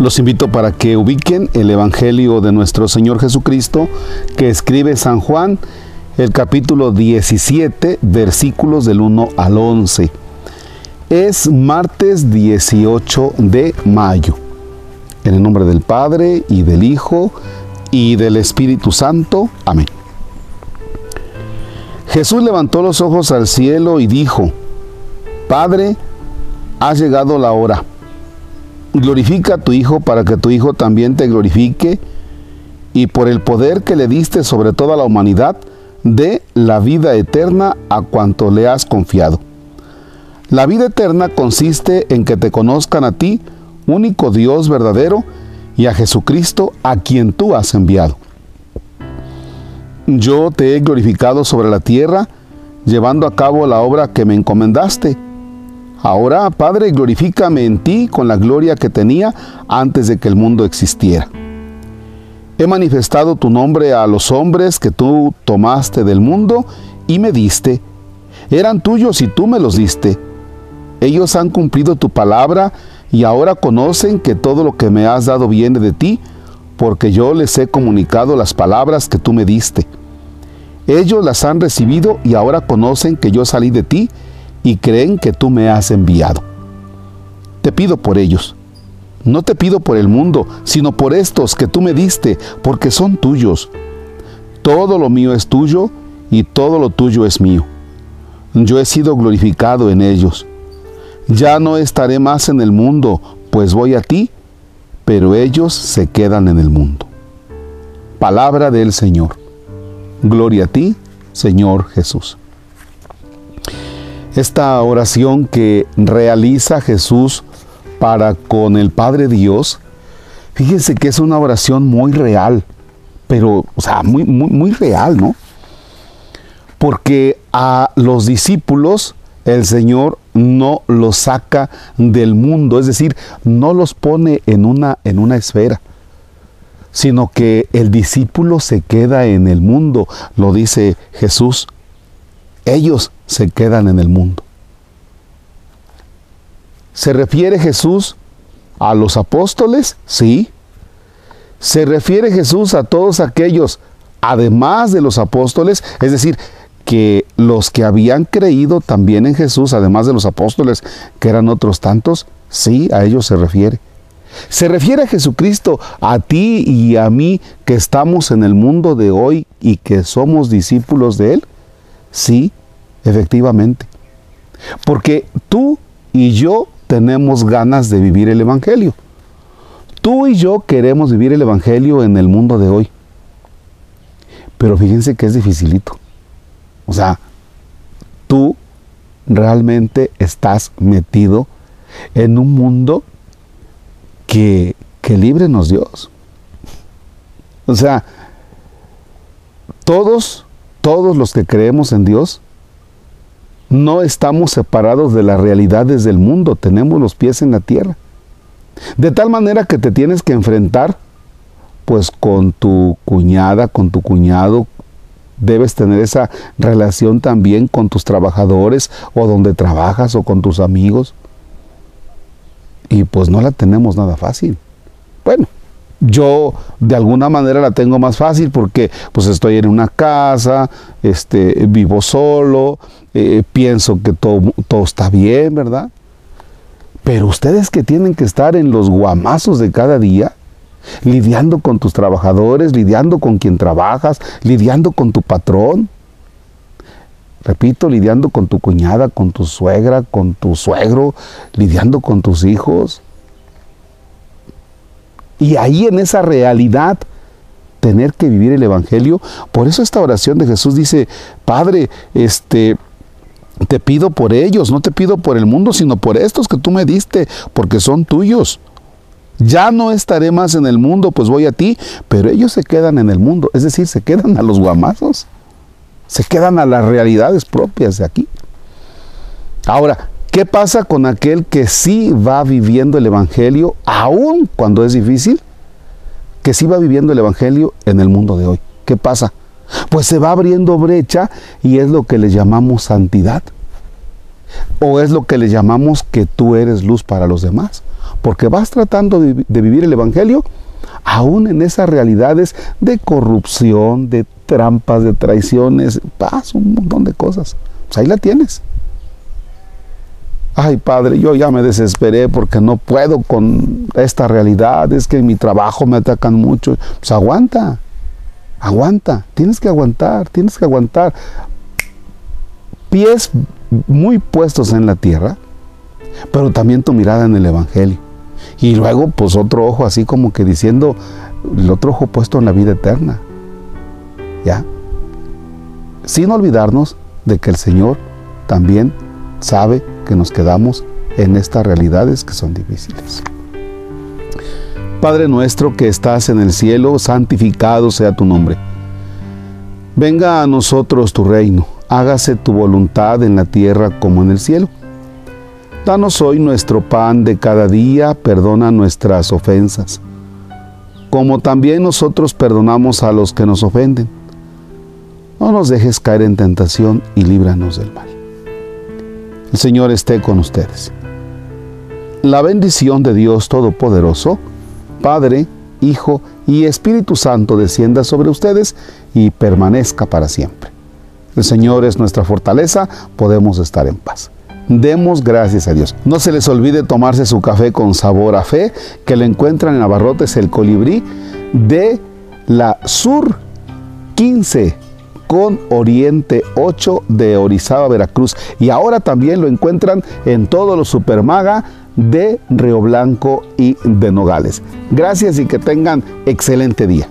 Los invito para que ubiquen el Evangelio de nuestro Señor Jesucristo que escribe San Juan, el capítulo 17, versículos del 1 al 11. Es martes 18 de mayo. En el nombre del Padre y del Hijo y del Espíritu Santo. Amén. Jesús levantó los ojos al cielo y dijo, Padre, ha llegado la hora glorifica a tu Hijo para que tu Hijo también te glorifique y por el poder que le diste sobre toda la humanidad, dé la vida eterna a cuanto le has confiado. La vida eterna consiste en que te conozcan a ti, único Dios verdadero, y a Jesucristo a quien tú has enviado. Yo te he glorificado sobre la tierra, llevando a cabo la obra que me encomendaste Ahora, Padre, glorifícame en ti con la gloria que tenía antes de que el mundo existiera. He manifestado tu nombre a los hombres que tú tomaste del mundo y me diste. Eran tuyos y tú me los diste. Ellos han cumplido tu palabra y ahora conocen que todo lo que me has dado viene de ti, porque yo les he comunicado las palabras que tú me diste. Ellos las han recibido y ahora conocen que yo salí de ti y creen que tú me has enviado. Te pido por ellos. No te pido por el mundo, sino por estos que tú me diste, porque son tuyos. Todo lo mío es tuyo y todo lo tuyo es mío. Yo he sido glorificado en ellos. Ya no estaré más en el mundo, pues voy a ti, pero ellos se quedan en el mundo. Palabra del Señor. Gloria a ti, Señor Jesús. Esta oración que realiza Jesús para con el Padre Dios, fíjense que es una oración muy real, pero, o sea, muy, muy, real, ¿no? Porque a los discípulos el Señor no los saca del mundo, es decir, no los pone en una, en una esfera, sino que el discípulo se queda en el mundo, lo dice Jesús. Ellos se quedan en el mundo. ¿Se refiere Jesús a los apóstoles? Sí. ¿Se refiere Jesús a todos aquellos, además de los apóstoles? Es decir, que los que habían creído también en Jesús, además de los apóstoles, que eran otros tantos, sí, a ellos se refiere. ¿Se refiere a Jesucristo a ti y a mí que estamos en el mundo de hoy y que somos discípulos de Él? Sí, efectivamente. Porque tú y yo tenemos ganas de vivir el Evangelio. Tú y yo queremos vivir el Evangelio en el mundo de hoy. Pero fíjense que es dificilito. O sea, tú realmente estás metido en un mundo que, que líbrenos Dios. O sea, todos, todos los que creemos en Dios, no estamos separados de las realidades del mundo, tenemos los pies en la tierra. De tal manera que te tienes que enfrentar pues con tu cuñada, con tu cuñado, debes tener esa relación también con tus trabajadores o donde trabajas o con tus amigos. Y pues no la tenemos nada fácil. Bueno, yo de alguna manera la tengo más fácil porque pues estoy en una casa, este, vivo solo, eh, pienso que todo, todo está bien, ¿verdad? Pero ustedes que tienen que estar en los guamazos de cada día, lidiando con tus trabajadores, lidiando con quien trabajas, lidiando con tu patrón. Repito, lidiando con tu cuñada, con tu suegra, con tu suegro, lidiando con tus hijos. Y ahí en esa realidad tener que vivir el evangelio, por eso esta oración de Jesús dice, "Padre, este te pido por ellos, no te pido por el mundo, sino por estos que tú me diste, porque son tuyos." Ya no estaré más en el mundo, pues voy a ti, pero ellos se quedan en el mundo, es decir, se quedan a los guamazos, se quedan a las realidades propias de aquí. Ahora, ¿qué pasa con aquel que sí va viviendo el Evangelio, aún cuando es difícil? Que sí va viviendo el Evangelio en el mundo de hoy. ¿Qué pasa? Pues se va abriendo brecha y es lo que le llamamos santidad. O es lo que le llamamos que tú eres luz para los demás porque vas tratando de, vivir el Evangelio aún en esas realidades de corrupción, de trampas, de traiciones, pasa un montón de cosas. Pues ahí la tienes. Ay, padre, yo ya me desesperé porque no puedo con esta realidad, es que en mi trabajo me atacan mucho. Pues aguanta, aguanta, tienes que aguantar, tienes que aguantar. Pies muy puestos en la tierra, pero también tu mirada en el Evangelio. Y luego, pues otro ojo así como que diciendo, el otro ojo puesto en la vida eterna. ¿Ya? Sin olvidarnos de que el Señor también sabe que nos quedamos en estas realidades que son difíciles. Padre nuestro que estás en el cielo, santificado sea tu nombre. Venga a nosotros tu reino, hágase tu voluntad en la tierra como en el cielo. Danos hoy nuestro pan de cada día, perdona nuestras ofensas, como también nosotros perdonamos a los que nos ofenden. No nos dejes caer en tentación y líbranos del mal. El Señor esté con ustedes. La bendición de Dios Todopoderoso, Padre, Hijo y Espíritu Santo descienda sobre ustedes y permanezca para siempre. El Señor es nuestra fortaleza, podemos estar en paz. Demos gracias a Dios. No se les olvide tomarse su café con sabor a fe, que lo encuentran en Abarrotes el Colibrí de la Sur 15 con Oriente 8 de Orizaba, Veracruz. Y ahora también lo encuentran en todos los supermaga de Río Blanco y de Nogales. Gracias y que tengan excelente día.